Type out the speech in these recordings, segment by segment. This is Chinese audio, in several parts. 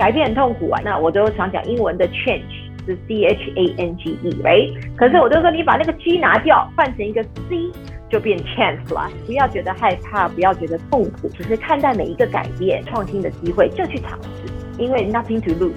改变很痛苦啊。那我都常讲英文的 change 是 c h a n g e 哎可是我就说你把那个 G 拿掉，换成一个 C，就变 chance 了。不要觉得害怕，不要觉得痛苦，只是看待每一个改变、创新的机会就去尝试，因为 nothing to lose。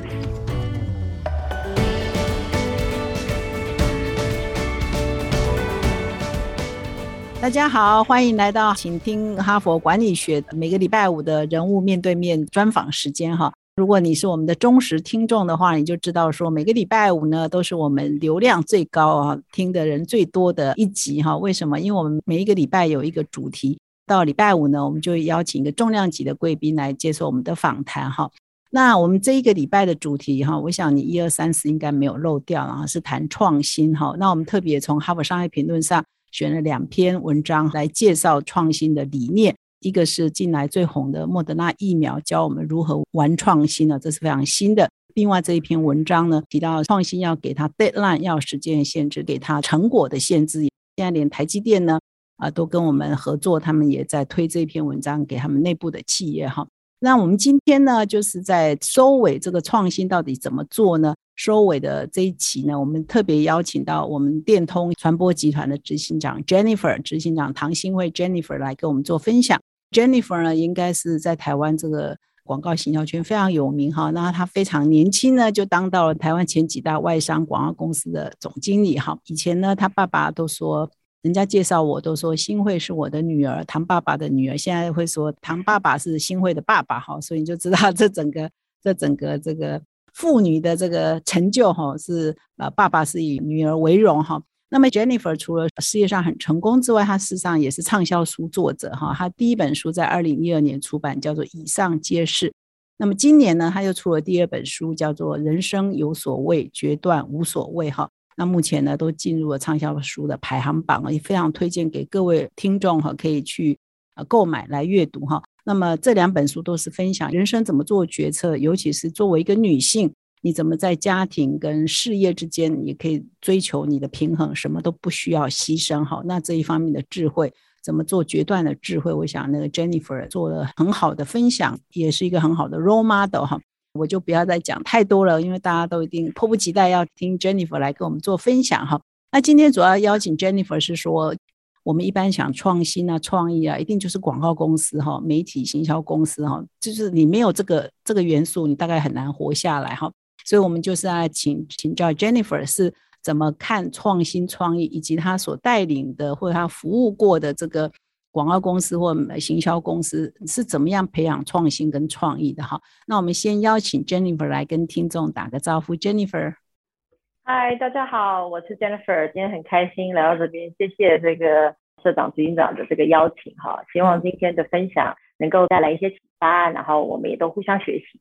大家好，欢迎来到请听哈佛管理学每个礼拜五的人物面对面专访时间哈。如果你是我们的忠实听众的话，你就知道说每个礼拜五呢都是我们流量最高啊，听的人最多的一集哈。为什么？因为我们每一个礼拜有一个主题，到礼拜五呢，我们就邀请一个重量级的贵宾来接受我们的访谈哈。那我们这一个礼拜的主题哈，我想你一二三四应该没有漏掉啊，是谈创新哈。那我们特别从哈佛商业评论上。选了两篇文章来介绍创新的理念，一个是近来最红的莫德纳疫苗，教我们如何玩创新呢？这是非常新的。另外这一篇文章呢，提到创新要给它 deadline，要时间限制，给它成果的限制。现在连台积电呢，啊，都跟我们合作，他们也在推这篇文章给他们内部的企业哈。那我们今天呢，就是在收尾这个创新到底怎么做呢？收尾的这一期呢，我们特别邀请到我们电通传播集团的执行长 Jennifer，执行长唐新慧 Jennifer 来跟我们做分享。Jennifer 呢，应该是在台湾这个广告行销圈非常有名哈。那她非常年轻呢，就当到了台湾前几大外商广告公司的总经理哈。以前呢，她爸爸都说，人家介绍我都说新慧是我的女儿，唐爸爸的女儿。现在会说唐爸爸是新慧的爸爸哈，所以你就知道这整个这整个这个。妇女的这个成就哈是呃爸爸是以女儿为荣哈。那么 Jennifer 除了事业上很成功之外，她事实上也是畅销书作者哈。她第一本书在二零一二年出版，叫做《以上皆是》。那么今年呢，她又出了第二本书，叫做《人生有所谓，决断无所谓》哈。那目前呢，都进入了畅销书的排行榜也非常推荐给各位听众哈，可以去呃购买来阅读哈。那么这两本书都是分享人生怎么做决策，尤其是作为一个女性，你怎么在家庭跟事业之间，也可以追求你的平衡，什么都不需要牺牲。哈，那这一方面的智慧，怎么做决断的智慧，我想那个 Jennifer 做了很好的分享，也是一个很好的 role model 哈。我就不要再讲太多了，因为大家都一定迫不及待要听 Jennifer 来跟我们做分享哈。那今天主要邀请 Jennifer 是说。我们一般想创新啊、创意啊，一定就是广告公司哈、媒体行销公司哈，就是你没有这个这个元素，你大概很难活下来哈。所以，我们就是要请请教 Jennifer 是怎么看创新创意，以及他所带领的或者他服务过的这个广告公司或行销公司是怎么样培养创新跟创意的哈。那我们先邀请 Jennifer 来跟听众打个招呼，Jennifer。嗨，大家好，我是 Jennifer，今天很开心来到这边，谢谢这个社长、执行长的这个邀请哈，希望今天的分享能够带来一些启发，然后我们也都互相学习。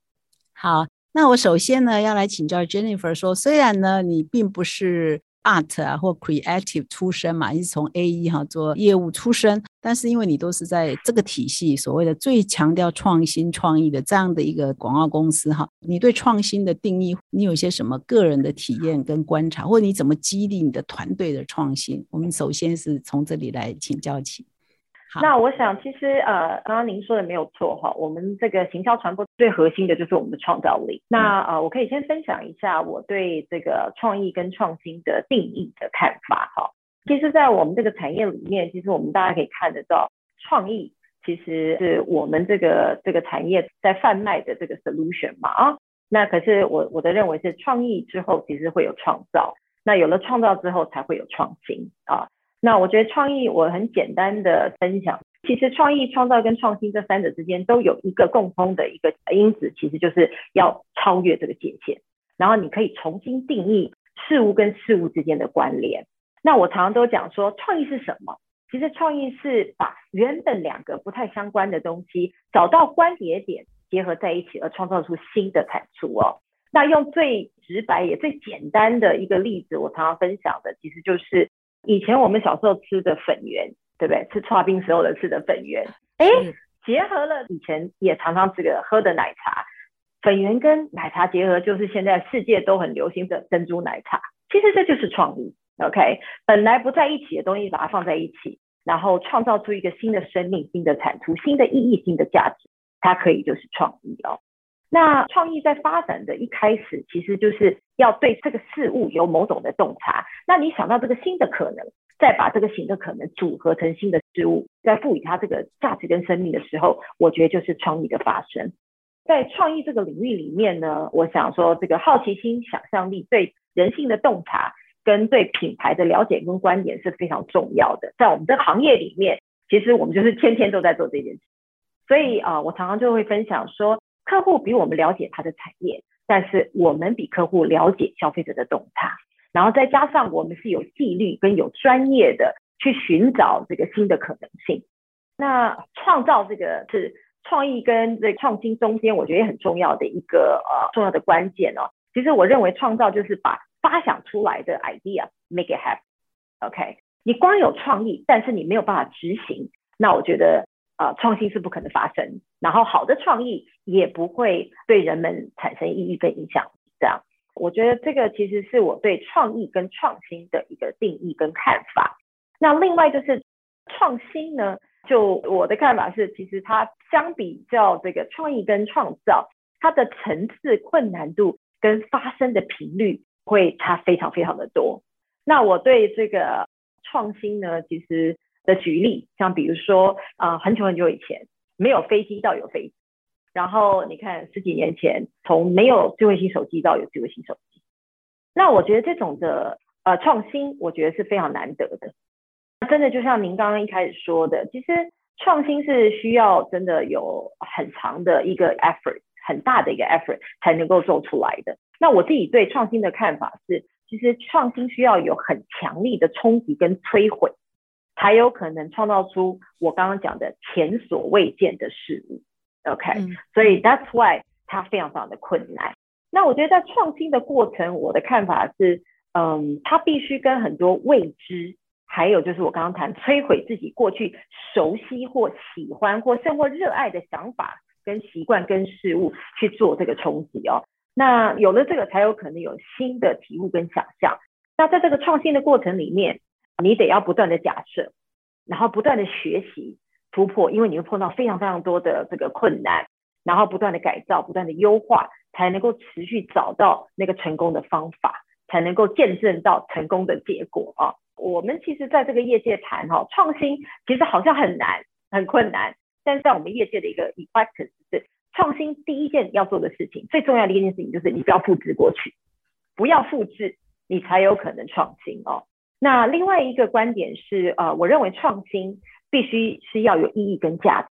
好，那我首先呢要来请教 Jennifer 说，虽然呢你并不是。art 啊，或 creative 出身嘛，你是从 A E 哈做业务出身，但是因为你都是在这个体系，所谓的最强调创新创意的这样的一个广告公司哈，你对创新的定义，你有些什么个人的体验跟观察，或者你怎么激励你的团队的创新？我们首先是从这里来请教起。那我想，其实呃，刚刚您说的没有错哈。我们这个行销传播最核心的就是我们的创造力。那呃，我可以先分享一下我对这个创意跟创新的定义的看法哈。其实，在我们这个产业里面，其实我们大家可以看得到，创意其实是我们这个这个产业在贩卖的这个 solution 嘛啊。那可是我我的认为是创意之后，其实会有创造。那有了创造之后，才会有创新啊。那我觉得创意，我很简单的分享，其实创意、创造跟创新这三者之间都有一个共通的一个因子，其实就是要超越这个界限，然后你可以重新定义事物跟事物之间的关联。那我常常都讲说，创意是什么？其实创意是把原本两个不太相关的东西找到关节点，结合在一起，而创造出新的产出哦。那用最直白也最简单的一个例子，我常常分享的，其实就是。以前我们小时候吃的粉圆，对不对？吃刨冰时候的吃的粉圆，哎，结合了以前也常常这个喝的奶茶，粉圆跟奶茶结合，就是现在世界都很流行的珍珠奶茶。其实这就是创意，OK？本来不在一起的东西，把它放在一起，然后创造出一个新的生命、新的产出、新的意义、新的价值，它可以就是创意哦。那创意在发展的一开始，其实就是要对这个事物有某种的洞察。那你想到这个新的可能，再把这个新的可能组合成新的事物，再赋予它这个价值跟生命的时候，我觉得就是创意的发生。在创意这个领域里面呢，我想说这个好奇心、想象力、对人性的洞察，跟对品牌的了解跟观点是非常重要的。在我们这个行业里面，其实我们就是天天都在做这件事。所以啊，我常常就会分享说。客户比我们了解他的产业，但是我们比客户了解消费者的洞察，然后再加上我们是有纪律跟有专业的去寻找这个新的可能性。那创造这个是创意跟这创新中间，我觉得也很重要的一个呃重要的关键哦。其实我认为创造就是把发想出来的 idea make it happen。OK，你光有创意，但是你没有办法执行，那我觉得。啊，创新是不可能发生，然后好的创意也不会对人们产生意义跟影响。这样，我觉得这个其实是我对创意跟创新的一个定义跟看法。那另外就是创新呢，就我的看法是，其实它相比较这个创意跟创造，它的层次、困难度跟发生的频率会差非常非常的多。那我对这个创新呢，其实。的举例，像比如说啊，很久很久以前没有飞机到有飞机，然后你看十几年前从没有智慧型手机到有智慧型手机，那我觉得这种的呃创新，我觉得是非常难得的。真的就像您刚刚一开始说的，其实创新是需要真的有很长的一个 effort，很大的一个 effort 才能够做出来的。那我自己对创新的看法是，其实创新需要有很强力的冲击跟摧毁。才有可能创造出我刚刚讲的前所未见的事物，OK？所以 That's why 它非常非常的困难。那我觉得在创新的过程，我的看法是，嗯，它必须跟很多未知，还有就是我刚刚谈摧毁自己过去熟悉或喜欢或甚或热爱的想法跟习惯跟事物去做这个冲击哦。那有了这个，才有可能有新的体悟跟想象。那在这个创新的过程里面。你得要不断的假设，然后不断的学习突破，因为你会碰到非常非常多的这个困难，然后不断的改造，不断的优化，才能够持续找到那个成功的方法，才能够见证到成功的结果啊！我们其实在这个业界谈哈创新，其实好像很难很困难，但是在我们业界的一个 effect 是创新第一件要做的事情，最重要的一件事情就是你不要复制过去，不要复制，你才有可能创新哦。那另外一个观点是，呃，我认为创新必须是要有意义跟价值。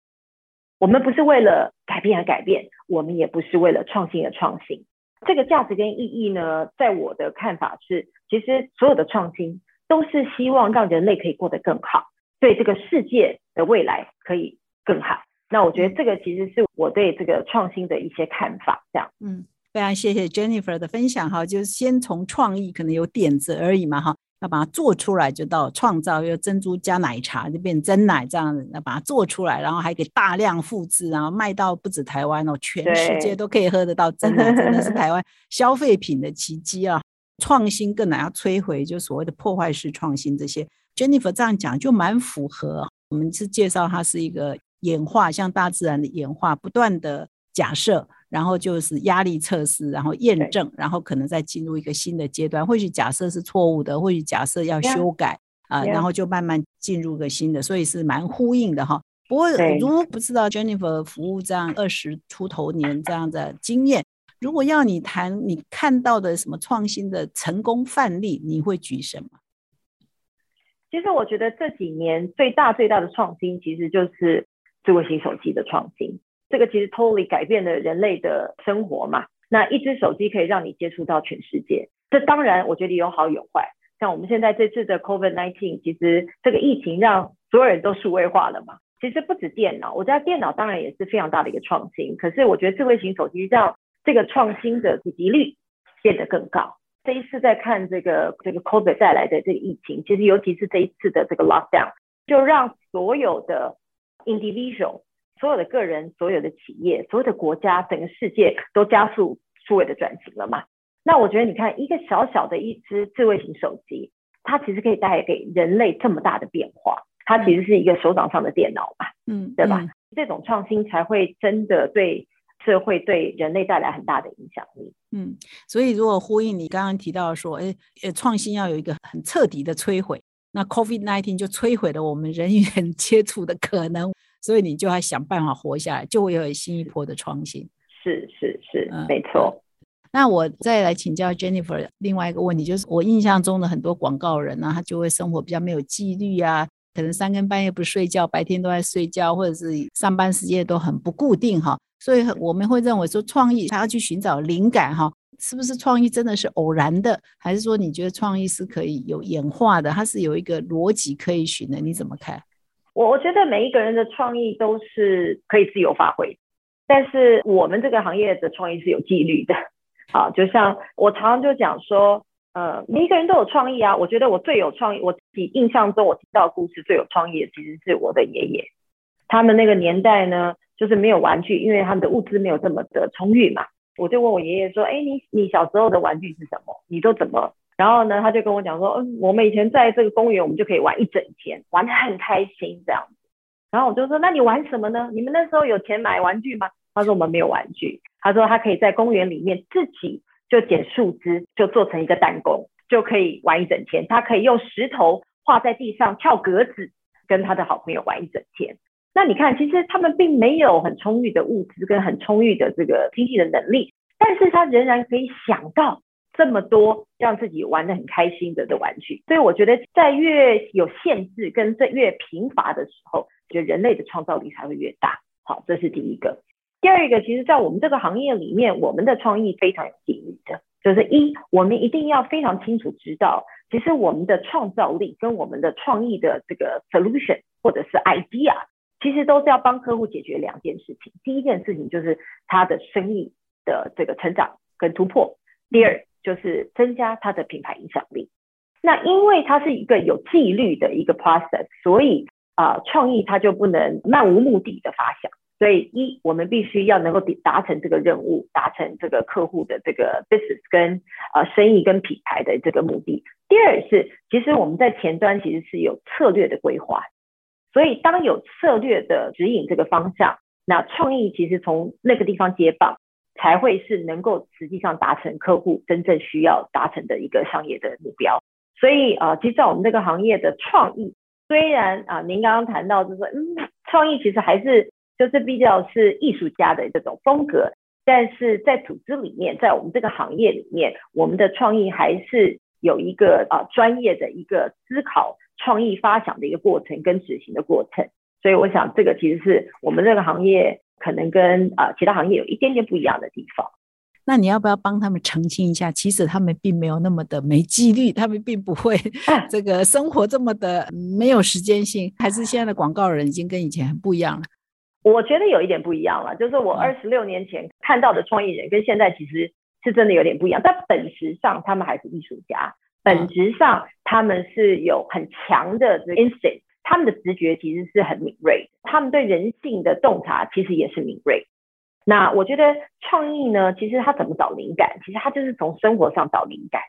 我们不是为了改变而改变，我们也不是为了创新而创新。这个价值跟意义呢，在我的看法是，其实所有的创新都是希望让人类可以过得更好，对这个世界的未来可以更好。那我觉得这个其实是我对这个创新的一些看法。这样，嗯，非常谢谢 Jennifer 的分享哈，就是先从创意可能有点子而已嘛哈。要把它做出来，就到创造，用珍珠加奶茶就变真奶这样子，那把它做出来，然后还可以大量复制，然后卖到不止台湾哦，全世界都可以喝得到真奶，真的是台湾 消费品的奇迹啊！创新更难要摧毁，就所谓的破坏式创新这些。Jennifer 这样讲就蛮符合，我们是介绍它是一个演化，像大自然的演化，不断的假设。然后就是压力测试，然后验证，然后可能再进入一个新的阶段。或许假设是错误的，或许假设要修改啊，然后就慢慢进入个新的，所以是蛮呼应的哈。不过如果不知道 Jennifer 服务这样二十出头年这样的经验，如果要你谈你看到的什么创新的成功范例，你会举什么？其实我觉得这几年最大最大的创新，其实就是智慧型手机的创新。这个其实 totally 改变了人类的生活嘛。那一只手机可以让你接触到全世界，这当然我觉得有好有坏。像我们现在这次的 COVID-19，其实这个疫情让所有人都数位化了嘛。其实不止电脑，我觉得电脑当然也是非常大的一个创新。可是我觉得智慧型手机让这个创新的普及率变得更高。这一次在看这个这个 COVID 带来的这个疫情，其实尤其是这一次的这个 lockdown，就让所有的 individual 所有的个人、所有的企业、所有的国家、整个世界都加速数位的转型了嘛？那我觉得，你看一个小小的一只智慧型手机，它其实可以带给人类这么大的变化。它其实是一个手掌上的电脑嘛，嗯，对吧？这种创新才会真的对社会对人类带来很大的影响力。嗯，所以如果呼应你刚刚提到说，哎，呃，创新要有一个很彻底的摧毁，那 COVID nineteen 就摧毁了我们人与人接触的可能，所以你就要想办法活下来，就会有新一波的创新。是是是，没错。那我再来请教 Jennifer 另外一个问题，就是我印象中的很多广告人呢，他就会生活比较没有纪律啊，可能三更半夜不睡觉，白天都在睡觉，或者是上班时间都很不固定哈。所以我们会认为说，创意他要去寻找灵感哈，是不是创意真的是偶然的，还是说你觉得创意是可以有演化的，它是有一个逻辑可以循的？你怎么看？我我觉得每一个人的创意都是可以自由发挥，但是我们这个行业的创意是有纪律的。好，就像我常常就讲说，呃，每一个人都有创意啊。我觉得我最有创意，我自己印象中我听到故事最有创意的其实是我的爷爷。他们那个年代呢，就是没有玩具，因为他们的物资没有这么的充裕嘛。我就问我爷爷说，哎，你你小时候的玩具是什么？你都怎么？然后呢，他就跟我讲说，嗯，我们以前在这个公园，我们就可以玩一整天，玩得很开心这样子。然后我就说，那你玩什么呢？你们那时候有钱买玩具吗？他说我们没有玩具。他说他可以在公园里面自己就捡树枝，就做成一个弹弓，就可以玩一整天。他可以用石头画在地上跳格子，跟他的好朋友玩一整天。那你看，其实他们并没有很充裕的物资跟很充裕的这个经济的能力，但是他仍然可以想到这么多让自己玩得很开心的的玩具。所以我觉得，在越有限制跟在越贫乏的时候，觉得人类的创造力才会越大。好，这是第一个。第二个，其实，在我们这个行业里面，我们的创意非常有纪律的，就是一，我们一定要非常清楚知道，其实我们的创造力跟我们的创意的这个 solution 或者是 idea，其实都是要帮客户解决两件事情。第一件事情就是他的生意的这个成长跟突破，第二就是增加他的品牌影响力。那因为它是一个有纪律的一个 process，所以啊，创意它就不能漫无目的的发想。所以一，我们必须要能够达成这个任务，达成这个客户的这个 business 跟呃生意跟品牌的这个目的。第二是，其实我们在前端其实是有策略的规划，所以当有策略的指引这个方向，那创意其实从那个地方接棒，才会是能够实际上达成客户真正需要达成的一个商业的目标。所以啊，其实在我们这个行业的创意，虽然啊您刚刚谈到就是说，嗯，创意其实还是。就是比较是艺术家的这种风格，但是在组织里面，在我们这个行业里面，我们的创意还是有一个啊专业的一个思考、创意发想的一个过程跟执行的过程。所以我想，这个其实是我们这个行业可能跟啊其他行业有一点点不一样的地方。那你要不要帮他们澄清一下？其实他们并没有那么的没纪律，他们并不会 这个生活这么的没有时间性，还是现在的广告人已经跟以前很不一样了。我觉得有一点不一样了，就是我二十六年前看到的创意人跟现在其实是真的有点不一样。但本质上他们还是艺术家，本质上他们是有很强的 instinct，他们的直觉其实是很敏锐，他们对人性的洞察其实也是敏锐。那我觉得创意呢，其实他怎么找灵感？其实他就是从生活上找灵感。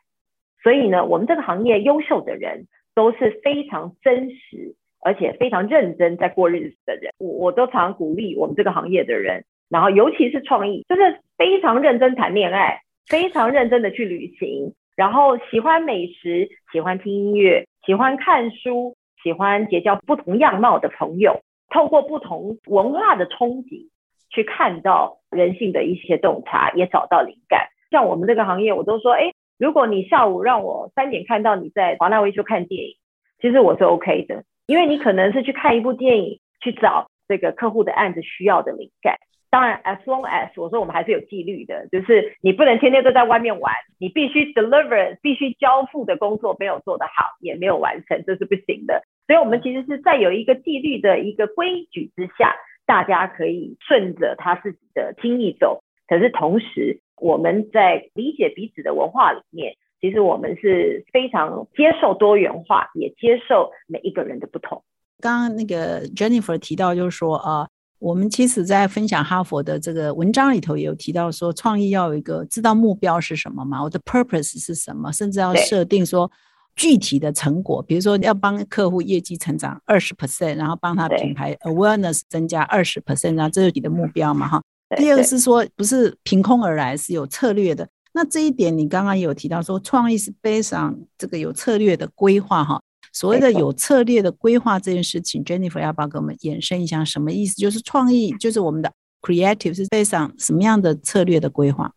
所以呢，我们这个行业优秀的人都是非常真实。而且非常认真在过日子的人，我我都常鼓励我们这个行业的人，然后尤其是创意，就是非常认真谈恋爱，非常认真的去旅行，然后喜欢美食，喜欢听音乐，喜欢看书，喜欢结交不同样貌的朋友，透过不同文化的冲击，去看到人性的一些洞察，也找到灵感。像我们这个行业，我都说，哎，如果你下午让我三点看到你在华纳维修看电影，其实我是 OK 的。因为你可能是去看一部电影，去找这个客户的案子需要的灵感。当然，as long as 我说我们还是有纪律的，就是你不能天天都在外面玩，你必须 deliver，必须交付的工作没有做得好，也没有完成，这是不行的。所以，我们其实是在有一个纪律的一个规矩之下，大家可以顺着他自己的心意走。可是同时，我们在理解彼此的文化里面。其实我们是非常接受多元化，也接受每一个人的不同。刚刚那个 Jennifer 提到，就是说啊，我们其实在分享哈佛的这个文章里头也有提到说，创意要有一个知道目标是什么嘛，我的 purpose 是什么，甚至要设定说具体的成果，比如说要帮客户业绩成长二十 percent，然后帮他品牌 awareness 增加二十 percent，然后这是你的目标嘛哈。第二个是说不是凭空而来，是有策略的。那这一点你刚刚有提到说，创意是背上这个有策略的规划哈。所谓的有策略的规划这件事情，Jennifer 要不要给我们延伸一下？什么意思？就是创意，就是我们的 creative 是背上什么样的策略的规划？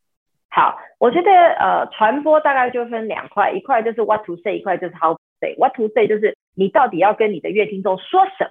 好，我觉得呃，传播大概就分两块，一块就是 what to say，一块就是 how to say。what to say 就是你到底要跟你的乐听众说什么，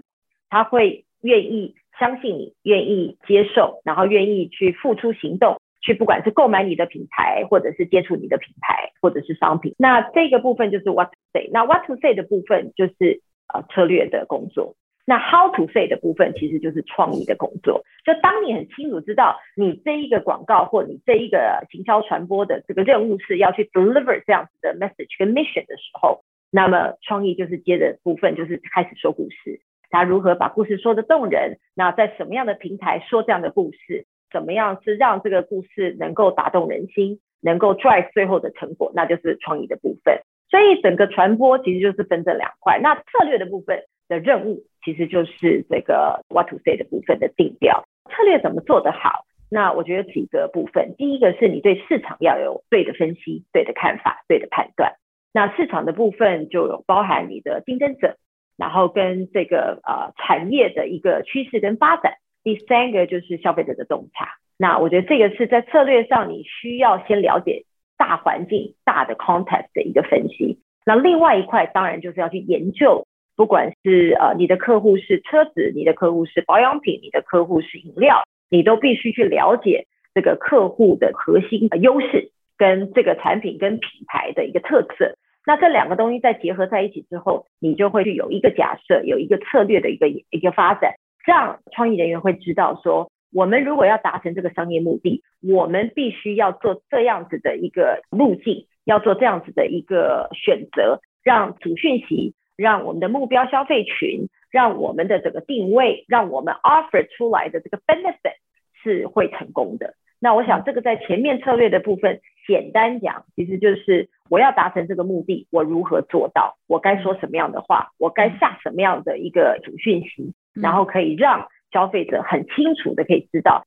他会愿意相信你，愿意接受，然后愿意去付出行动。去不管是购买你的品牌，或者是接触你的品牌，或者是商品，那这个部分就是 what to say。那 what to say 的部分就是呃策略的工作。那 how to say 的部分其实就是创意的工作。就当你很清楚知道你这一个广告或你这一个行销传播的这个任务是要去 deliver 这样子的 message 跟 mission 的时候，那么创意就是接着部分就是开始说故事。他如何把故事说的动人？那在什么样的平台说这样的故事？怎么样是让这个故事能够打动人心，能够 drive 最后的成果，那就是创意的部分。所以整个传播其实就是分这两块。那策略的部分的任务，其实就是这个 what to say 的部分的定调。策略怎么做得好？那我觉得几个部分，第一个是你对市场要有对的分析、对的看法、对的判断。那市场的部分就有包含你的竞争者，然后跟这个呃产业的一个趋势跟发展。第三个就是消费者的洞察，那我觉得这个是在策略上你需要先了解大环境、大的 context 的一个分析。那另外一块当然就是要去研究，不管是呃你的客户是车子，你的客户是保养品，你的客户是饮料，你都必须去了解这个客户的核心的优势跟这个产品跟品牌的一个特色。那这两个东西再结合在一起之后，你就会去有一个假设，有一个策略的一个一个发展。这样创意人员会知道说，我们如果要达成这个商业目的，我们必须要做这样子的一个路径，要做这样子的一个选择，让主讯息，让我们的目标消费群，让我们的这个定位，让我们 offer 出来的这个 benefit 是会成功的。那我想这个在前面策略的部分，简单讲，其实就是我要达成这个目的，我如何做到？我该说什么样的话？我该下什么样的一个主讯息？然后可以让消费者很清楚的可以知道，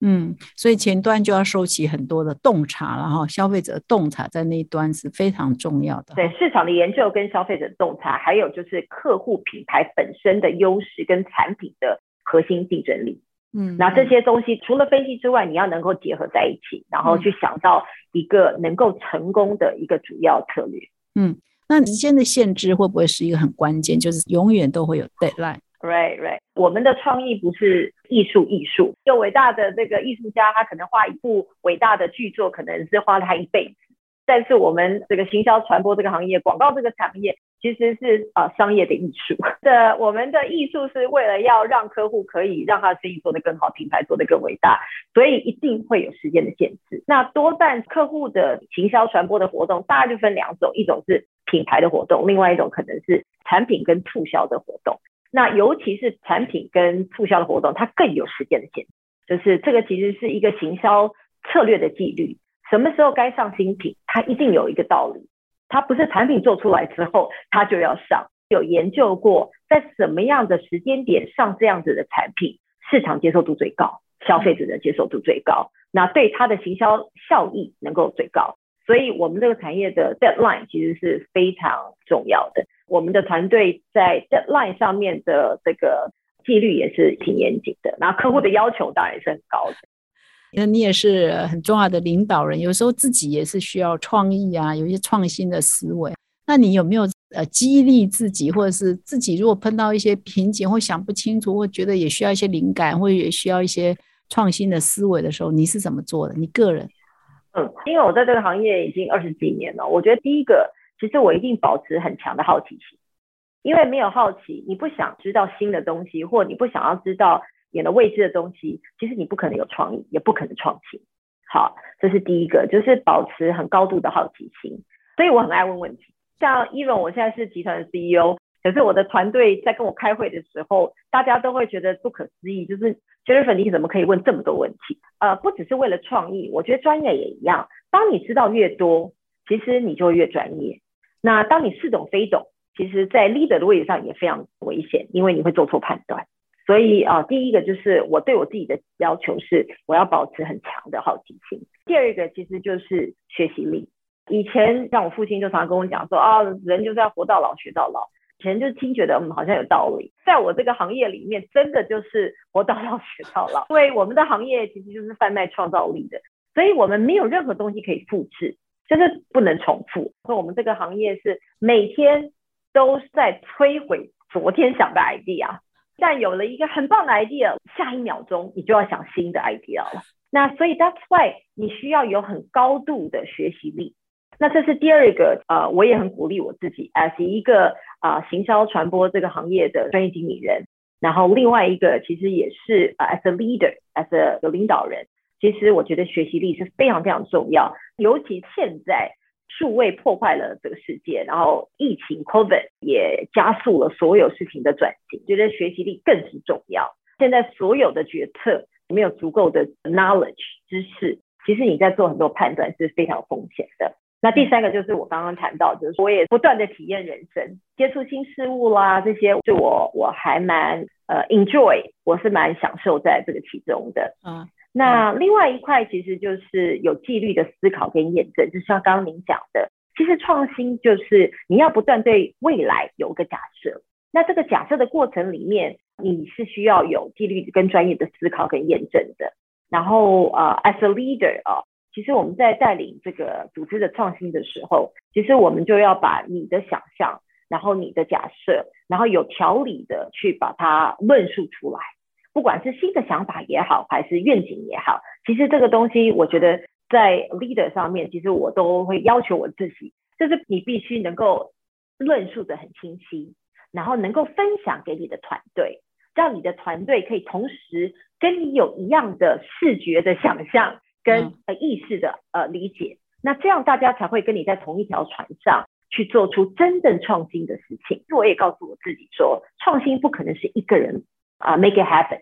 嗯，所以前端就要收集很多的洞察，然后消费者洞察在那一端是非常重要的。对市场的研究跟消费者洞察，还有就是客户品牌本身的优势跟产品的核心竞争力，嗯，那这些东西除了分析之外，你要能够结合在一起，然后去想到一个能够成功的一个主要策略。嗯，那时间的限制会不会是一个很关键？就是永远都会有 deadline。Right, right。我们的创意不是艺术，艺术。就伟大的这个艺术家，他可能画一部伟大的剧作，可能是花了他一辈子。但是我们这个行销传播这个行业，广告这个产业，其实是呃商业的艺术。的我们的艺术是为了要让客户可以让他的生意做得更好，品牌做得更伟大，所以一定会有时间的限制。那多半客户的行销传播的活动，大概就分两种，一种是品牌的活动，另外一种可能是产品跟促销的活动。那尤其是产品跟促销的活动，它更有时间的限制。就是这个其实是一个行销策略的纪律，什么时候该上新品，它一定有一个道理。它不是产品做出来之后它就要上，有研究过在什么样的时间点上这样子的产品，市场接受度最高，消费者的接受度最高，那对它的行销效益能够最高。所以我们这个产业的 deadline 其实是非常重要的。我们的团队在 deadline 上面的这个纪律也是挺严谨的，然后客户的要求当然是很高的。那你也是很重要的领导人，有时候自己也是需要创意啊，有一些创新的思维。那你有没有呃激励自己，或者是自己如果碰到一些瓶颈或想不清楚，或觉得也需要一些灵感，或者也需要一些创新的思维的时候，你是怎么做的？你个人？嗯，因为我在这个行业已经二十几年了，我觉得第一个。其实我一定保持很强的好奇心，因为没有好奇，你不想知道新的东西，或你不想要知道演了未知的东西，其实你不可能有创意，也不可能创新。好，这是第一个，就是保持很高度的好奇心。所以我很爱问问题。像伊荣，我现在是集团的 CEO，可是我的团队在跟我开会的时候，大家都会觉得不可思议，就是 Jennifer，你怎么可以问这么多问题？呃，不只是为了创意，我觉得专业也一样。当你知道越多，其实你就越专业。那当你似懂非懂，其实，在 leader 的位置上也非常危险，因为你会做错判断。所以啊，第一个就是我对我自己的要求是，我要保持很强的好奇心。第二个其实就是学习力。以前像我父亲就常常跟我讲说啊，人就是要活到老学到老。以前就听觉得嗯好像有道理，在我这个行业里面，真的就是活到老学到老。因为我们的行业其实就是贩卖创造力的，所以我们没有任何东西可以复制，就是不能重复。所以我们这个行业是每天都在摧毁昨天想的 idea。但有了一个很棒的 idea，下一秒钟你就要想新的 idea 了。那所以 that's why 你需要有很高度的学习力。那这是第二个，呃，我也很鼓励我自己，as 一个啊行销传播这个行业的专业经理人。然后另外一个其实也是啊 as a leader，as a 有领导人，其实我觉得学习力是非常非常重要，尤其现在。数位破坏了这个世界，然后疫情 COVID 也加速了所有事情的转型，觉得学习力更是重要。现在所有的决策没有足够的 knowledge 知识，其实你在做很多判断是非常风险的。那第三个就是我刚刚谈到，就是我也不断的体验人生，接触新事物啦，这些对我我还蛮呃 enjoy，我是蛮享受在这个其中的。嗯。那另外一块其实就是有纪律的思考跟验证，就像刚刚您讲的，其实创新就是你要不断对未来有个假设，那这个假设的过程里面，你是需要有纪律跟专业的思考跟验证的。然后呃，as a leader 啊，其实我们在带领这个组织的创新的时候，其实我们就要把你的想象，然后你的假设，然后有条理的去把它论述出来。不管是新的想法也好，还是愿景也好，其实这个东西，我觉得在 leader 上面，其实我都会要求我自己，就是你必须能够论述的很清晰，然后能够分享给你的团队，让你的团队可以同时跟你有一样的视觉的想象跟呃意识的呃理解，那这样大家才会跟你在同一条船上去做出真正创新的事情。我也告诉我自己说，创新不可能是一个人。啊，make it happen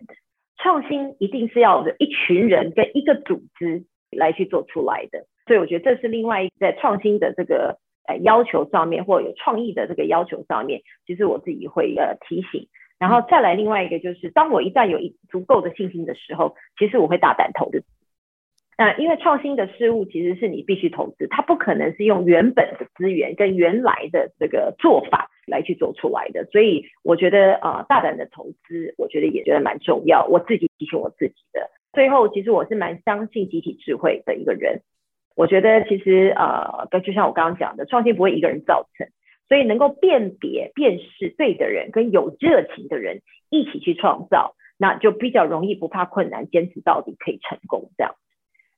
创新一定是要有一群人跟一个组织来去做出来的，所以我觉得这是另外一在创新的这个呃要求上面，或有创意的这个要求上面，其实我自己会呃提醒，然后再来另外一个就是，当我一旦有一足够的信心的时候，其实我会大胆投的。那因为创新的事物其实是你必须投资，它不可能是用原本的资源跟原来的这个做法来去做出来的，所以我觉得啊，大胆的投资，我觉得也觉得蛮重要。我自己提醒我自己的。最后，其实我是蛮相信集体智慧的一个人。我觉得其实呃，跟就像我刚刚讲的，创新不会一个人造成，所以能够辨别、辨识对的人跟有热情的人一起去创造，那就比较容易不怕困难，坚持到底可以成功这样。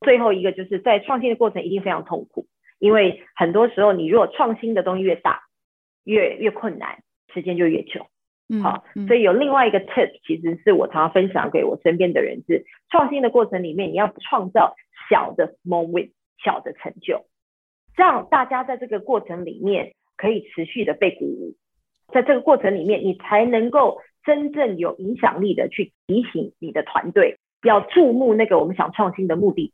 最后一个就是在创新的过程一定非常痛苦，因为很多时候你如果创新的东西越大，越越困难，时间就越久。好，所以有另外一个 tip，其实是我常常分享给我身边的人是，创新的过程里面你要创造小的 small win，小的成就，这样大家在这个过程里面可以持续的被鼓舞，在这个过程里面你才能够真正有影响力的去提醒你的团队。要注目那个我们想创新的目的，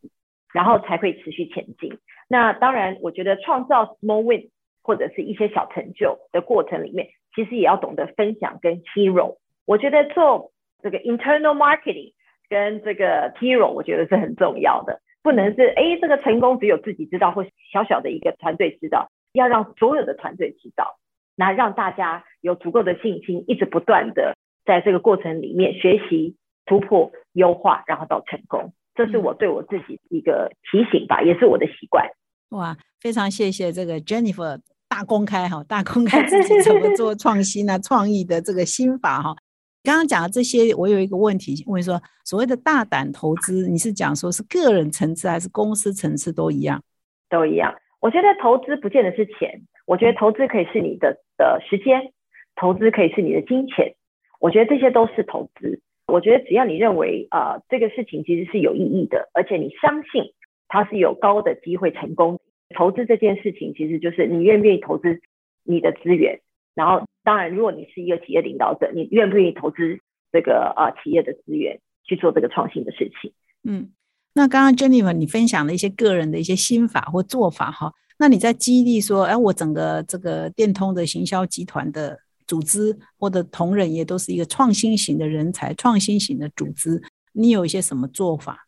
然后才会持续前进。那当然，我觉得创造 small wins 或者是一些小成就的过程里面，其实也要懂得分享跟 hero。我觉得做这个 internal marketing 跟这个 hero，我觉得是很重要的。不能是哎，这个成功只有自己知道，或小小的一个团队知道，要让所有的团队知道，那让大家有足够的信心，一直不断的在这个过程里面学习。突破、优化，然后到成功，这是我对我自己一个提醒吧，也是我的习惯。哇，非常谢谢这个 Jennifer 大公开哈，大公开自己怎么 做创新啊、创意的这个心法哈。刚刚讲的这些，我有一个问题问说，所谓的大胆投资，你是讲说是个人层次还是公司层次都一样？都一样。我觉得投资不见得是钱，我觉得投资可以是你的的时间，投资可以是你的金钱，我觉得这些都是投资。我觉得只要你认为啊这个事情其实是有意义的，而且你相信它是有高的机会成功，投资这件事情其实就是你愿不愿意投资你的资源，然后当然如果你是一个企业领导者，你愿不愿意投资这个啊企业的资源去做这个创新的事情？嗯，那刚刚 Jennifer 你分享了一些个人的一些心法或做法哈，那你在激励说，哎，我整个这个电通的行销集团的。组织或者同仁也都是一个创新型的人才，创新型的组织，你有一些什么做法？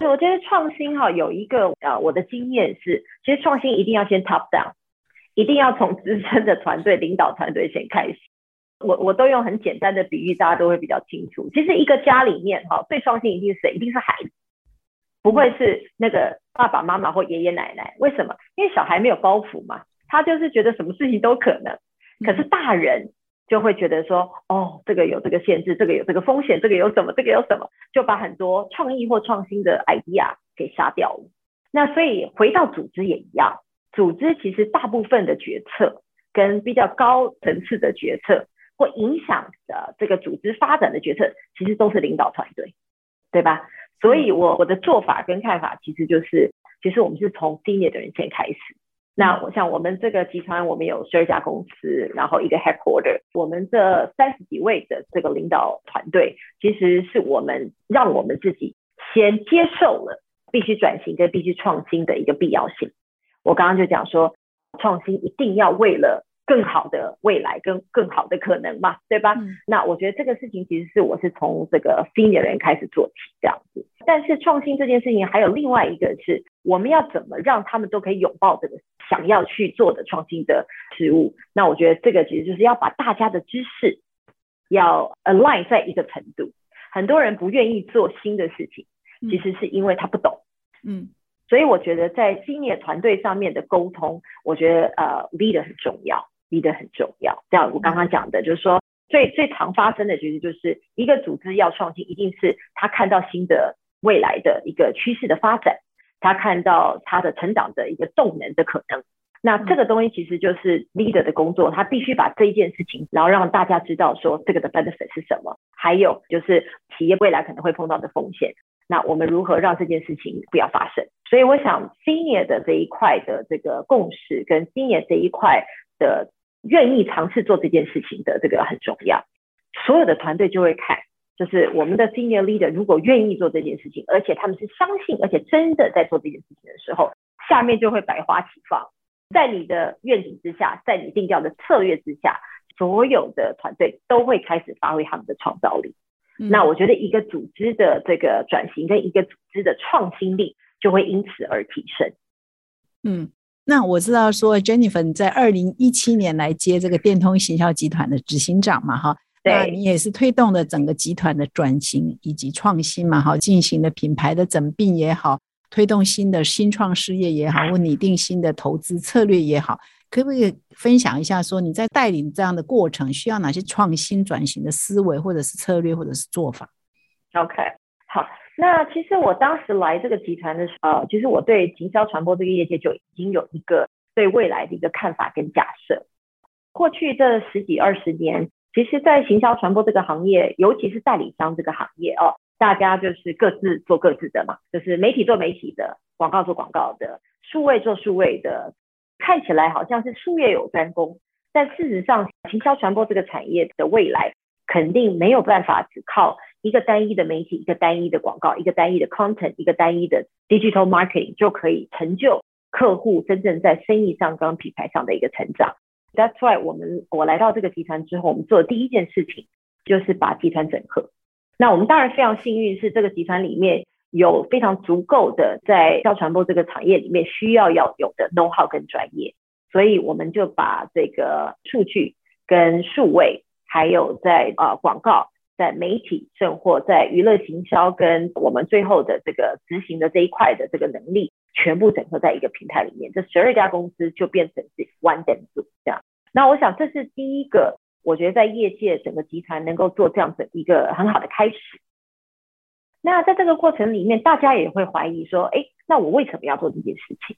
对，我觉得创新哈有一个呃，我的经验是，其实创新一定要先 top down，一定要从资深的团队领导团队先开始。我我都用很简单的比喻，大家都会比较清楚。其实一个家里面哈，最创新一定是谁？一定是孩子，不会是那个爸爸妈妈或爷爷奶奶。为什么？因为小孩没有包袱嘛，他就是觉得什么事情都可能。可是大人就会觉得说，哦，这个有这个限制，这个有这个风险，这个有什么，这个有什么，就把很多创意或创新的 idea 给杀掉了。那所以回到组织也一样，组织其实大部分的决策跟比较高层次的决策或影响的这个组织发展的决策，其实都是领导团队，对吧？所以我我的做法跟看法其实就是，其实我们是从 senior 的人先开始。那我像我们这个集团，我们有十二家公司，然后一个 headquarter，我们这三十几位的这个领导团队，其实是我们让我们自己先接受了必须转型跟必须创新的一个必要性。我刚刚就讲说，创新一定要为了。更好的未来跟更好的可能嘛，对吧？那我觉得这个事情其实是我是从这个 senior 人开始做起这样子。但是创新这件事情还有另外一个是，我们要怎么让他们都可以拥抱这个想要去做的创新的事物？那我觉得这个其实就是要把大家的知识要 align 在一个程度。很多人不愿意做新的事情，其实是因为他不懂。嗯，所以我觉得在 senior 团队上面的沟通，我觉得呃 leader 很重要。离得很重要，像我刚刚讲的，就是说最最常发生的，其实就是一个组织要创新，一定是他看到新的未来的一个趋势的发展，他看到他的成长的一个动能的可能。那这个东西其实就是 leader 的工作，他必须把这一件事情，然后让大家知道说这个的 benefit 是什么，还有就是企业未来可能会碰到的风险。那我们如何让这件事情不要发生？所以我想 senior 的这一块的这个共识，跟 senior 这一块的。愿意尝试做这件事情的这个很重要，所有的团队就会看，就是我们的 senior leader 如果愿意做这件事情，而且他们是相信，而且真的在做这件事情的时候，下面就会百花齐放。在你的愿景之下，在你定调的策略之下，所有的团队都会开始发挥他们的创造力。那我觉得一个组织的这个转型跟一个组织的创新力就会因此而提升。嗯。那我知道说，Jennifer 在二零一七年来接这个电通行销集团的执行长嘛，哈，那你也是推动了整个集团的转型以及创新嘛，哈，进行了品牌的整并也好，推动新的新创事业也好，或拟定新的投资策略也好，可不可以分享一下说你在带领这样的过程需要哪些创新转型的思维，或者是策略，或者是做法？OK，好。那其实我当时来这个集团的时候，其实我对行销传播这个业界就已经有一个对未来的一个看法跟假设。过去这十几二十年，其实，在行销传播这个行业，尤其是代理商这个行业哦，大家就是各自做各自的嘛，就是媒体做媒体的，广告做广告的，数位做数位的，看起来好像是术业有专攻，但事实上，行销传播这个产业的未来肯定没有办法只靠。一个单一的媒体，一个单一的广告，一个单一的 content，一个单一的 digital marketing 就可以成就客户真正在生意上跟品牌上的一个成长。That's why 我们我来到这个集团之后，我们做的第一件事情就是把集团整合。那我们当然非常幸运，是这个集团里面有非常足够的在教传播这个产业里面需要要有的 know how 跟专业，所以我们就把这个数据跟数位，还有在啊广告。在媒体、甚或在娱乐行销跟我们最后的这个执行的这一块的这个能力，全部整合在一个平台里面，这十二家公司就变成是 One d 组这样。那我想这是第一个，我觉得在业界整个集团能够做这样子一个很好的开始。那在这个过程里面，大家也会怀疑说，哎，那我为什么要做这件事情？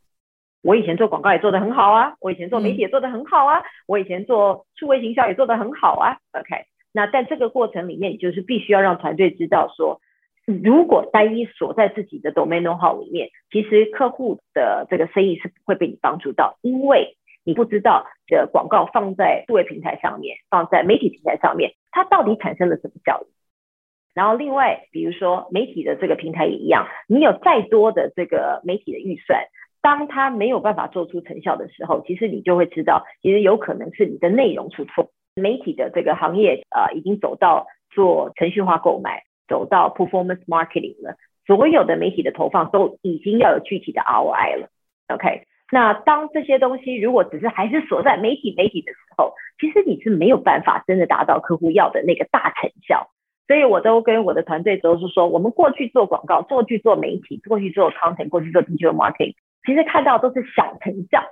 我以前做广告也做得很好啊，我以前做媒体也做得很好啊，我以前做数位行销也做得很好啊。OK。那在这个过程里面，就是必须要让团队知道说，如果单一锁在自己的 domain know 里面，其实客户的这个生意是不会被你帮助到，因为你不知道的广告放在数位平台上面，放在媒体平台上面，它到底产生了什么效益。然后另外，比如说媒体的这个平台也一样，你有再多的这个媒体的预算，当它没有办法做出成效的时候，其实你就会知道，其实有可能是你的内容出错。媒体的这个行业呃已经走到做程序化购买，走到 performance marketing 了，所有的媒体的投放都已经要有具体的 ROI 了。OK，那当这些东西如果只是还是锁在媒体媒体的时候，其实你是没有办法真的达到客户要的那个大成效。所以我都跟我的团队都是说，我们过去做广告，过去做媒体，过去做 content，过去做 digital marketing，其实看到都是小成效。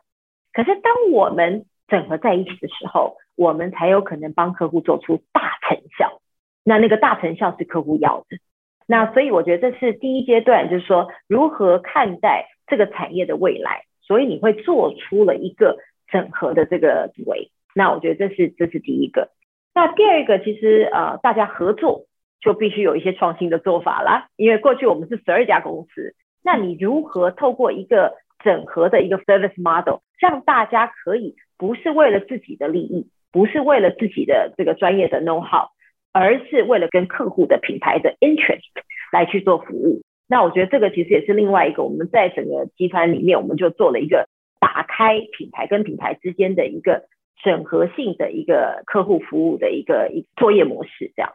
可是当我们整合在一起的时候，我们才有可能帮客户做出大成效。那那个大成效是客户要的。那所以我觉得这是第一阶段，就是说如何看待这个产业的未来。所以你会做出了一个整合的这个为。那我觉得这是这是第一个。那第二个其实呃大家合作就必须有一些创新的做法啦。因为过去我们是十二家公司，那你如何透过一个整合的一个 service model，让大家可以不是为了自己的利益，不是为了自己的这个专业的 know how，而是为了跟客户的品牌的 interest 来去做服务。那我觉得这个其实也是另外一个我们在整个集团里面，我们就做了一个打开品牌跟品牌之间的一个整合性的一个客户服务的一个一作业模式。这样，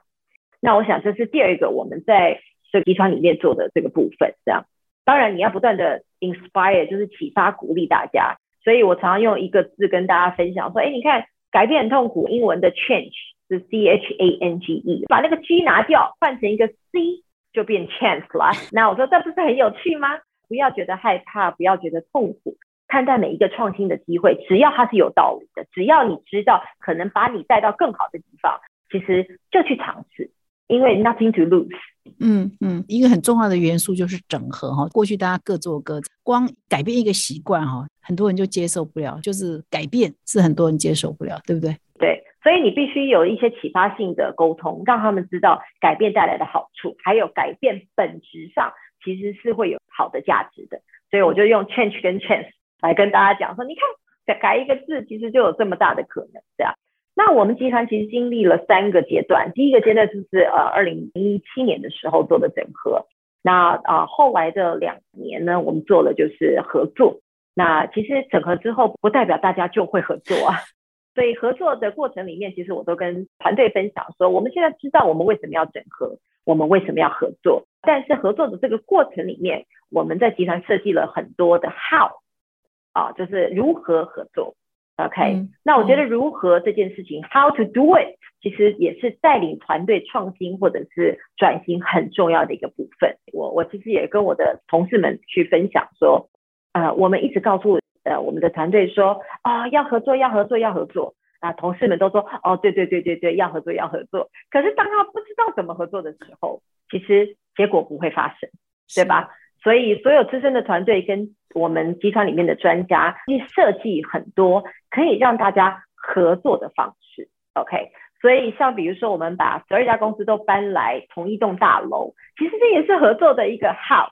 那我想这是第二个我们在这个集团里面做的这个部分。这样，当然你要不断的 inspire，就是启发鼓励大家。所以我常常用一个字跟大家分享说，哎，你看改变很痛苦，英文的 change 是 C H A N G E，把那个 G 拿掉，换成一个 C。就变 chance 了。那我说这不是很有趣吗？不要觉得害怕，不要觉得痛苦，看待每一个创新的机会，只要它是有道理的，只要你知道可能把你带到更好的地方，其实就去尝试，因为 nothing to lose。嗯嗯，一个很重要的元素就是整合哈。过去大家各做各的，光改变一个习惯哈，很多人就接受不了，就是改变是很多人接受不了，对不对？对。所以你必须有一些启发性的沟通，让他们知道改变带来的好处，还有改变本质上其实是会有好的价值的。所以我就用 change 跟 chance 来跟大家讲说，你看改改一个字，其实就有这么大的可能，这样。那我们集团其实经历了三个阶段，第一个阶段就是呃二零一七年的时候做的整合，那啊后来的两年呢，我们做了就是合作。那其实整合之后，不代表大家就会合作啊。所以合作的过程里面，其实我都跟团队分享说，我们现在知道我们为什么要整合，我们为什么要合作。但是合作的这个过程里面，我们在集团设计了很多的 how 啊，就是如何合作。OK，那我觉得如何这件事情 how to do it，其实也是带领团队创新或者是转型很重要的一个部分。我我其实也跟我的同事们去分享说，呃，我们一直告诉。呃，我们的团队说啊，要合作，要合作，要合作。啊，同事们都说哦，对对对对对，要合作，要合作。可是当他不知道怎么合作的时候，其实结果不会发生，对吧？所以所有资深的团队跟我们集团里面的专家去设计很多可以让大家合作的方式。OK，所以像比如说，我们把十二家公司都搬来同一栋大楼，其实这也是合作的一个 how，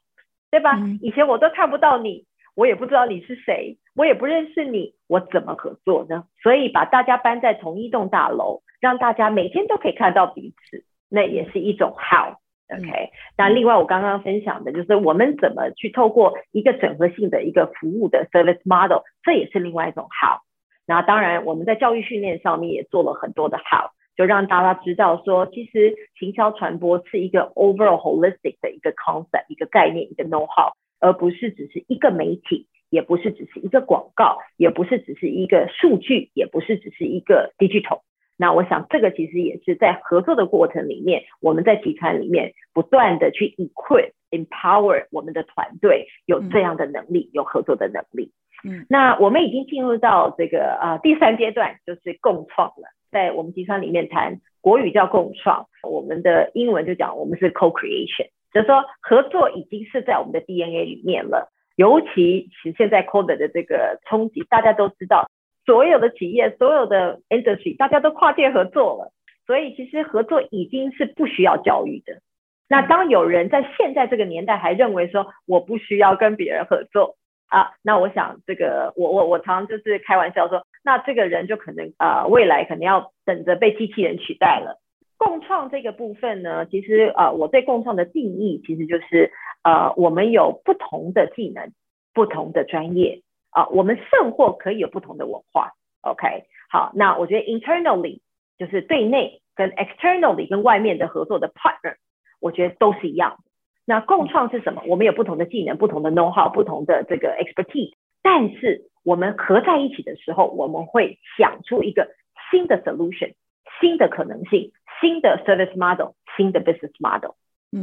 对吧？以前我都看不到你。我也不知道你是谁，我也不认识你，我怎么合作呢？所以把大家搬在同一栋大楼，让大家每天都可以看到彼此，那也是一种 how。OK，那另外我刚刚分享的就是我们怎么去透过一个整合性的一个服务的 service model，这也是另外一种 how。那当然我们在教育训练上面也做了很多的 how，就让大家知道说，其实行销传播是一个 overall holistic 的一个 concept，一个概念，一个 know how。而不是只是一个媒体，也不是只是一个广告，也不是只是一个数据，也不是只是一个 digital。那我想，这个其实也是在合作的过程里面，我们在集团里面不断的去 equip、empower 我们的团队有这样的能力，有合作的能力。嗯，那我们已经进入到这个啊第三阶段，就是共创了。在我们集团里面谈国语叫共创，我们的英文就讲我们是 co-creation。就是说，合作已经是在我们的 DNA 里面了。尤其其现在 COVID 的这个冲击，大家都知道，所有的企业、所有的 industry，大家都跨界合作了。所以，其实合作已经是不需要教育的。那当有人在现在这个年代还认为说我不需要跟别人合作啊，那我想这个我我我常常就是开玩笑说，那这个人就可能啊未来可能要等着被机器人取代了。共创这个部分呢，其实呃，我对共创的定义其实就是呃，我们有不同的技能、不同的专业啊，我们甚或可以有不同的文化。OK，好，那我觉得 internally 就是对内跟 externally 跟外面的合作的 partner，我觉得都是一样。那共创是什么？我们有不同的技能、不同的 know how、不同的这个 expertise，但是我们合在一起的时候，我们会想出一个新的 solution、新的可能性、新的 service model、新的 business model。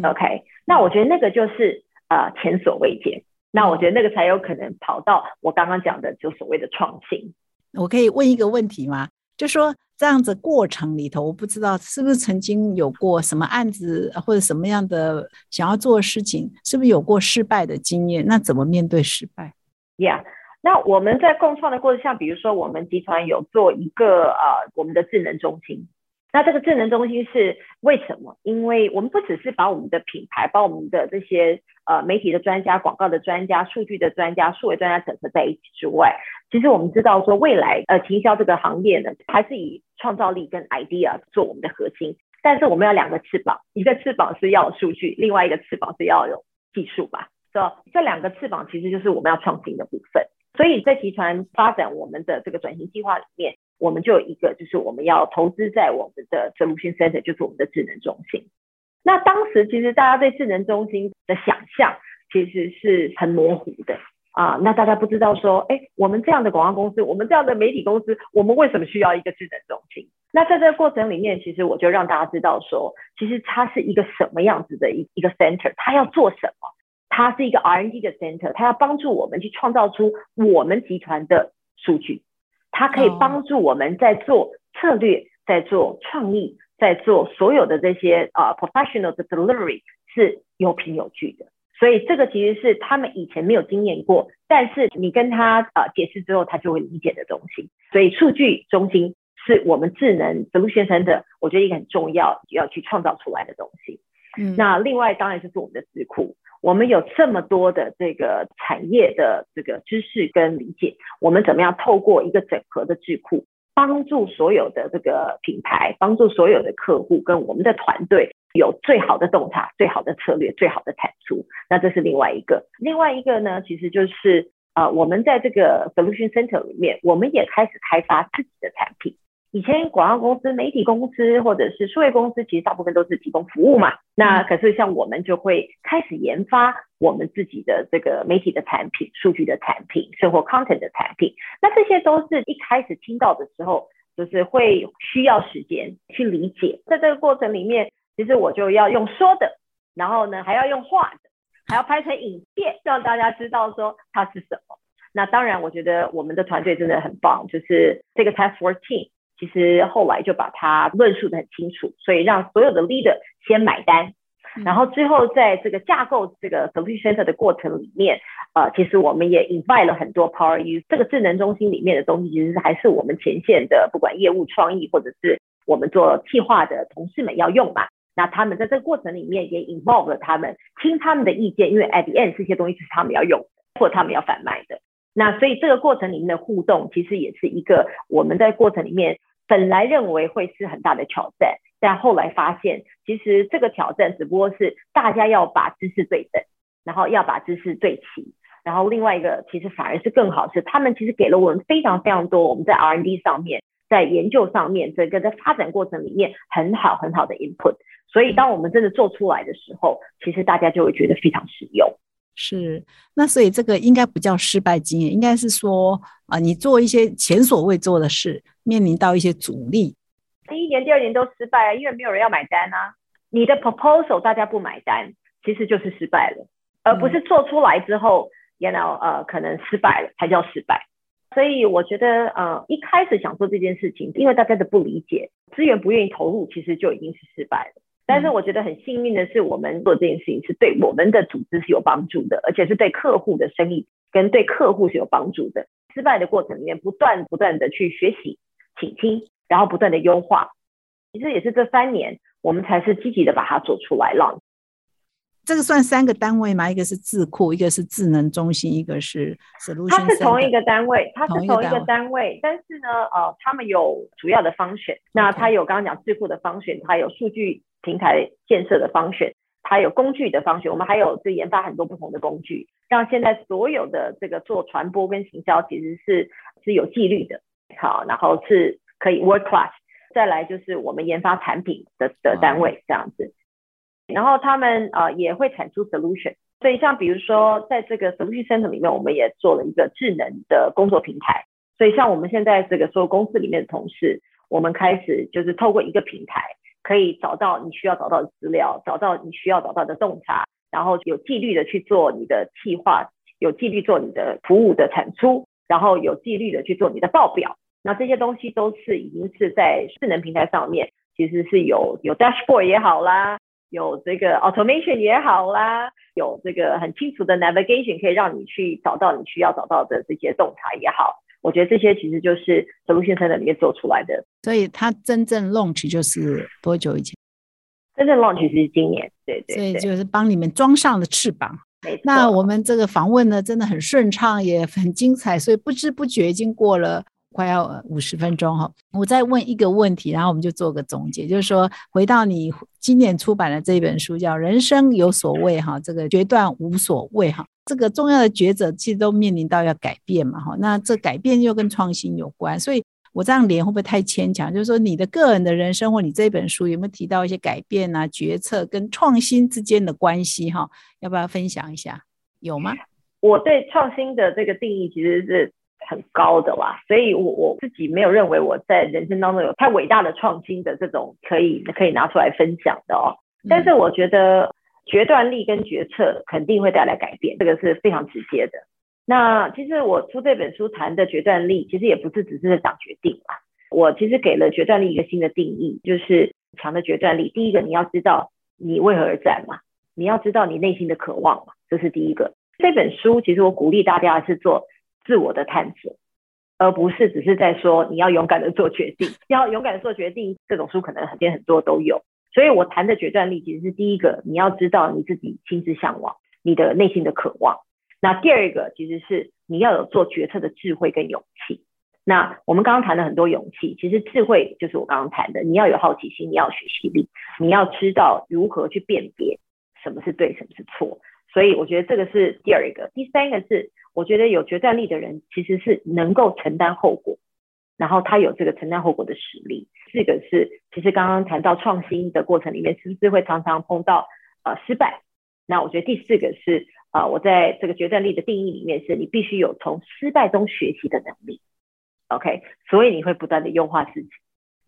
OK，那我觉得那个就是呃前所未见。那我觉得那个才有可能跑到我刚刚讲的就所谓的创新。我可以问一个问题吗？就说这样子过程里头，我不知道是不是曾经有过什么案子或者什么样的想要做的事情，是不是有过失败的经验？那怎么面对失败？Yeah，那我们在共创的过程，像比如说我们集团有做一个呃我们的智能中心。那这个智能中心是为什么？因为我们不只是把我们的品牌、把我们的这些呃媒体的专家、广告的专家、数据的专家、数位专家整合在一起之外，其实我们知道说未来呃营销这个行业呢，还是以创造力跟 idea 做我们的核心。但是我们要两个翅膀，一个翅膀是要数据，另外一个翅膀是要有技术吧？是吧？这两个翅膀其实就是我们要创新的部分。所以在集团发展我们的这个转型计划里面。我们就有一个，就是我们要投资在我们的 solution center，就是我们的智能中心。那当时其实大家对智能中心的想象其实是很模糊的啊。那大家不知道说，哎，我们这样的广告公司，我们这样的媒体公司，我们为什么需要一个智能中心？那在这个过程里面，其实我就让大家知道说，其实它是一个什么样子的一一个 center，它要做什么？它是一个 R&D 的 center，它要帮助我们去创造出我们集团的数据。它可以帮助我们在做策略，在做创意，在做所有的这些啊 professional 的 delivery 是有凭有据的。所以这个其实是他们以前没有经验过，但是你跟他啊解释之后，他就会理解的东西。所以数据中心是我们智能 solution center，我觉得一个很重要要去创造出来的东西。嗯，那另外当然就是我们的智库。我们有这么多的这个产业的这个知识跟理解，我们怎么样透过一个整合的智库，帮助所有的这个品牌，帮助所有的客户跟我们的团队有最好的洞察、最好的策略、最好的产出。那这是另外一个，另外一个呢，其实就是呃，我们在这个 Solution Center 里面，我们也开始开发自己的产品。以前广告公司、媒体公司或者是数位公司，其实大部分都是提供服务嘛。那可是像我们就会开始研发我们自己的这个媒体的产品、数据的产品、生活 content 的产品。那这些都是一开始听到的时候，就是会需要时间去理解。在这个过程里面，其实我就要用说的，然后呢还要用画的，还要拍成影片，让大家知道说它是什么。那当然，我觉得我们的团队真的很棒，就是这个 task force team。其实后来就把它论述的很清楚，所以让所有的 leader 先买单，然后最后在这个架构这个 solution center 的过程里面，呃，其实我们也 invite 了很多 power use 这个智能中心里面的东西，其实还是我们前线的不管业务创意或者是我们做计划的同事们要用嘛。那他们在这个过程里面也 involve 了他们，听他们的意见，因为 at the end 这些东西是他们要用或他们要贩卖的。那所以这个过程里面的互动，其实也是一个我们在过程里面。本来认为会是很大的挑战，但后来发现，其实这个挑战只不过是大家要把知识对等，然后要把知识对齐，然后另外一个其实反而是更好，是他们其实给了我们非常非常多我们在 R&D 上面，在研究上面，整个在发展过程里面很好很好的 input，所以当我们真的做出来的时候，其实大家就会觉得非常实用。是，那所以这个应该不叫失败经验，应该是说啊，你做一些前所未做的事，面临到一些阻力。第一年、第二年都失败啊，因为没有人要买单啊。你的 proposal 大家不买单，其实就是失败了，而不是做出来之后，然后呃可能失败了才叫失败。所以我觉得呃一开始想做这件事情，因为大家的不理解，资源不愿意投入，其实就已经是失败了。但是我觉得很幸运的是，我们做这件事情是对我们的组织是有帮助的，而且是对客户的生意跟对客户是有帮助的。失败的过程里面，不断不断的去学习、倾听，然后不断的优化。其实也是这三年，我们才是积极的把它做出来了。这个算三个单位吗？一个是智库，一个是智能中心，一个是 solution。它是同一个单位，它是同一个单位，但是呢，呃，他们有主要的方选。那它有刚刚讲智库的方选，它有数据。平台建设的方选，它有工具的方选，我们还有这研发很多不同的工具，让现在所有的这个做传播跟行销其实是是有纪律的，好，然后是可以 world class，再来就是我们研发产品的的单位这样子。然后他们呃也会产出 solution，所以像比如说在这个 solution center 里面，我们也做了一个智能的工作平台。所以像我们现在这个所有公司里面的同事，我们开始就是透过一个平台，可以找到你需要找到的资料，找到你需要找到的洞察，然后有纪律的去做你的计划，有纪律做你的服务的产出，然后有纪律的去做你的报表。那这些东西都是已经是在智能平台上面，其实是有有 dashboard 也好啦。有这个 automation 也好啦，有这个很清楚的 navigation 可以让你去找到你需要找到的这些洞察也好，我觉得这些其实就是 solution center 里面做出来的。所以它真正 launch 就是多久以前？真正 launch 是今年，对对。所以就是帮你们装上了翅膀。那我们这个访问呢，真的很顺畅，也很精彩，所以不知不觉已经过了。快要五十分钟哈，我再问一个问题，然后我们就做个总结，就是说回到你今年出版的这本书叫《人生有所谓》哈，这个决断无所谓哈，这个重要的抉择其实都面临到要改变嘛哈，那这改变又跟创新有关，所以我这样连会不会太牵强？就是说你的个人的人生或你这本书有没有提到一些改变啊、决策跟创新之间的关系哈？要不要分享一下？有吗？我对创新的这个定义其实是。很高的啦，所以我我自己没有认为我在人生当中有太伟大的创新的这种可以可以拿出来分享的哦。但是我觉得决断力跟决策肯定会带来改变，这个是非常直接的。那其实我出这本书谈的决断力，其实也不是只是在讲决定嘛。我其实给了决断力一个新的定义，就是强的决断力。第一个，你要知道你为何而战嘛，你要知道你内心的渴望嘛，这是第一个。这本书其实我鼓励大家是做。自我的探索，而不是只是在说你要勇敢的做决定，要勇敢的做决定。这种书可能很多很多都有，所以我谈的决断力其实是第一个，你要知道你自己心之向往，你的内心的渴望。那第二个其实是你要有做决策的智慧跟勇气。那我们刚刚谈了很多勇气，其实智慧就是我刚刚谈的，你要有好奇心，你要学习力，你要知道如何去辨别什么是对，什么是错。所以我觉得这个是第二个，第三个是。我觉得有决断力的人其实是能够承担后果，然后他有这个承担后果的实力。四个是，其实刚刚谈到创新的过程里面，是不是会常常碰到呃失败？那我觉得第四个是啊，我在这个决断力的定义里面，是你必须有从失败中学习的能力。OK，所以你会不断的优化自己。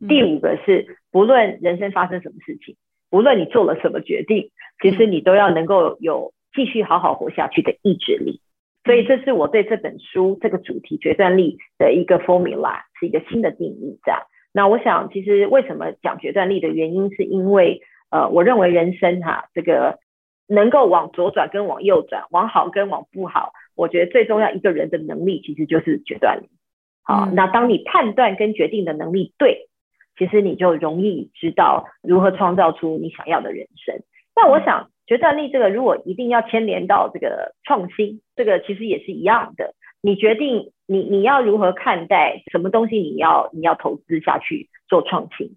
第五个是，不论人生发生什么事情，不论你做了什么决定，其实你都要能够有继续好好活下去的意志力。所以这是我对这本书这个主题决断力的一个 formula，是一个新的定义。这样，那我想其实为什么讲决断力的原因，是因为呃，我认为人生哈，这个能够往左转跟往右转，往好跟往不好，我觉得最重要一个人的能力其实就是决断力。好，那当你判断跟决定的能力对，其实你就容易知道如何创造出你想要的人生。那我想。决断力这个，如果一定要牵连到这个创新，这个其实也是一样的。你决定你你要如何看待什么东西，你要你要投资下去做创新，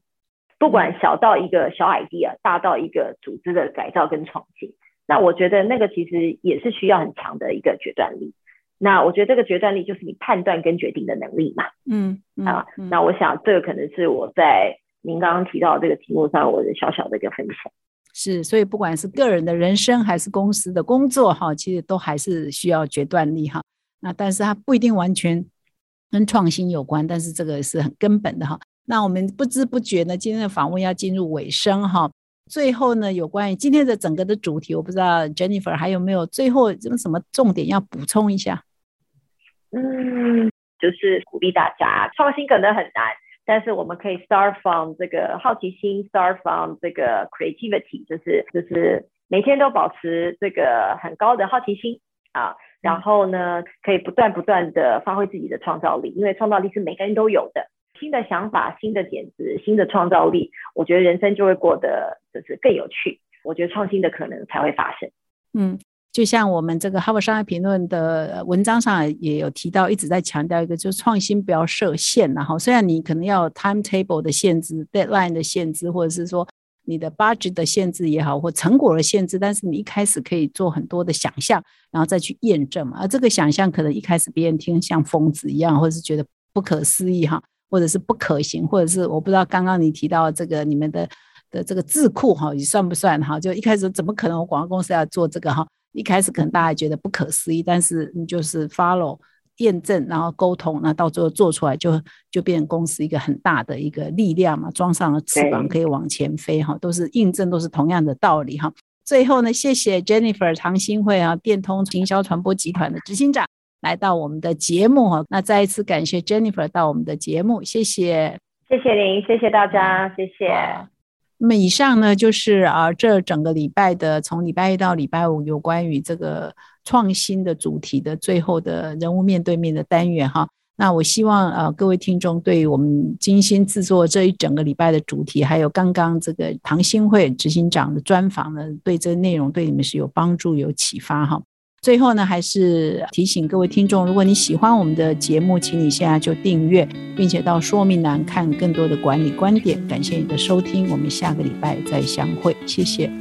不管小到一个小 idea，大到一个组织的改造跟创新，那我觉得那个其实也是需要很强的一个决断力。那我觉得这个决断力就是你判断跟决定的能力嘛。嗯啊，那我想这个可能是我在您刚刚提到这个题目上我的小小的一个分享。是，所以不管是个人的人生还是公司的工作，哈，其实都还是需要决断力，哈。那但是它不一定完全跟创新有关，但是这个是很根本的，哈。那我们不知不觉呢，今天的访问要进入尾声，哈。最后呢，有关于今天的整个的主题，我不知道 Jennifer 还有没有最后有什么重点要补充一下？嗯，就是鼓励大家，创新可能很难。但是我们可以 start from 这个好奇心，start from 这个 creativity，就是就是每天都保持这个很高的好奇心啊，然后呢，可以不断不断的发挥自己的创造力，因为创造力是每个人都有的，新的想法、新的点子、新的创造力，我觉得人生就会过得就是更有趣，我觉得创新的可能才会发生。嗯。就像我们这个《哈佛商业评论》的文章上也有提到，一直在强调一个，就是创新不要设限。然后，虽然你可能要 timetable 的限制、deadline 的限制，或者是说你的 budget 的限制也好，或成果的限制，但是你一开始可以做很多的想象，然后再去验证嘛。而这个想象可能一开始别人听像疯子一样，或者是觉得不可思议哈。或者是不可行，或者是我不知道刚刚你提到这个你们的的这个智库哈，你算不算哈？就一开始怎么可能我广告公司要做这个哈？一开始可能大家觉得不可思议，但是你就是 follow 验证，然后沟通，那到最后做出来就就变成公司一个很大的一个力量嘛，装上了翅膀可以往前飞哈，都是印证，都是同样的道理哈。最后呢，谢谢 Jennifer 唐新会啊，电通营销传播集团的执行长。来到我们的节目哈，那再一次感谢 Jennifer 到我们的节目，谢谢，谢谢您，谢谢大家，谢谢。那么以上呢，就是啊，这整个礼拜的从礼拜一到礼拜五有关于这个创新的主题的最后的人物面对面的单元哈。那我希望呃各位听众对我们精心制作这一整个礼拜的主题，还有刚刚这个唐新会执行长的专访呢，对这内容对你们是有帮助有启发哈。最后呢，还是提醒各位听众，如果你喜欢我们的节目，请你现在就订阅，并且到说明栏看更多的管理观点。感谢你的收听，我们下个礼拜再相会，谢谢。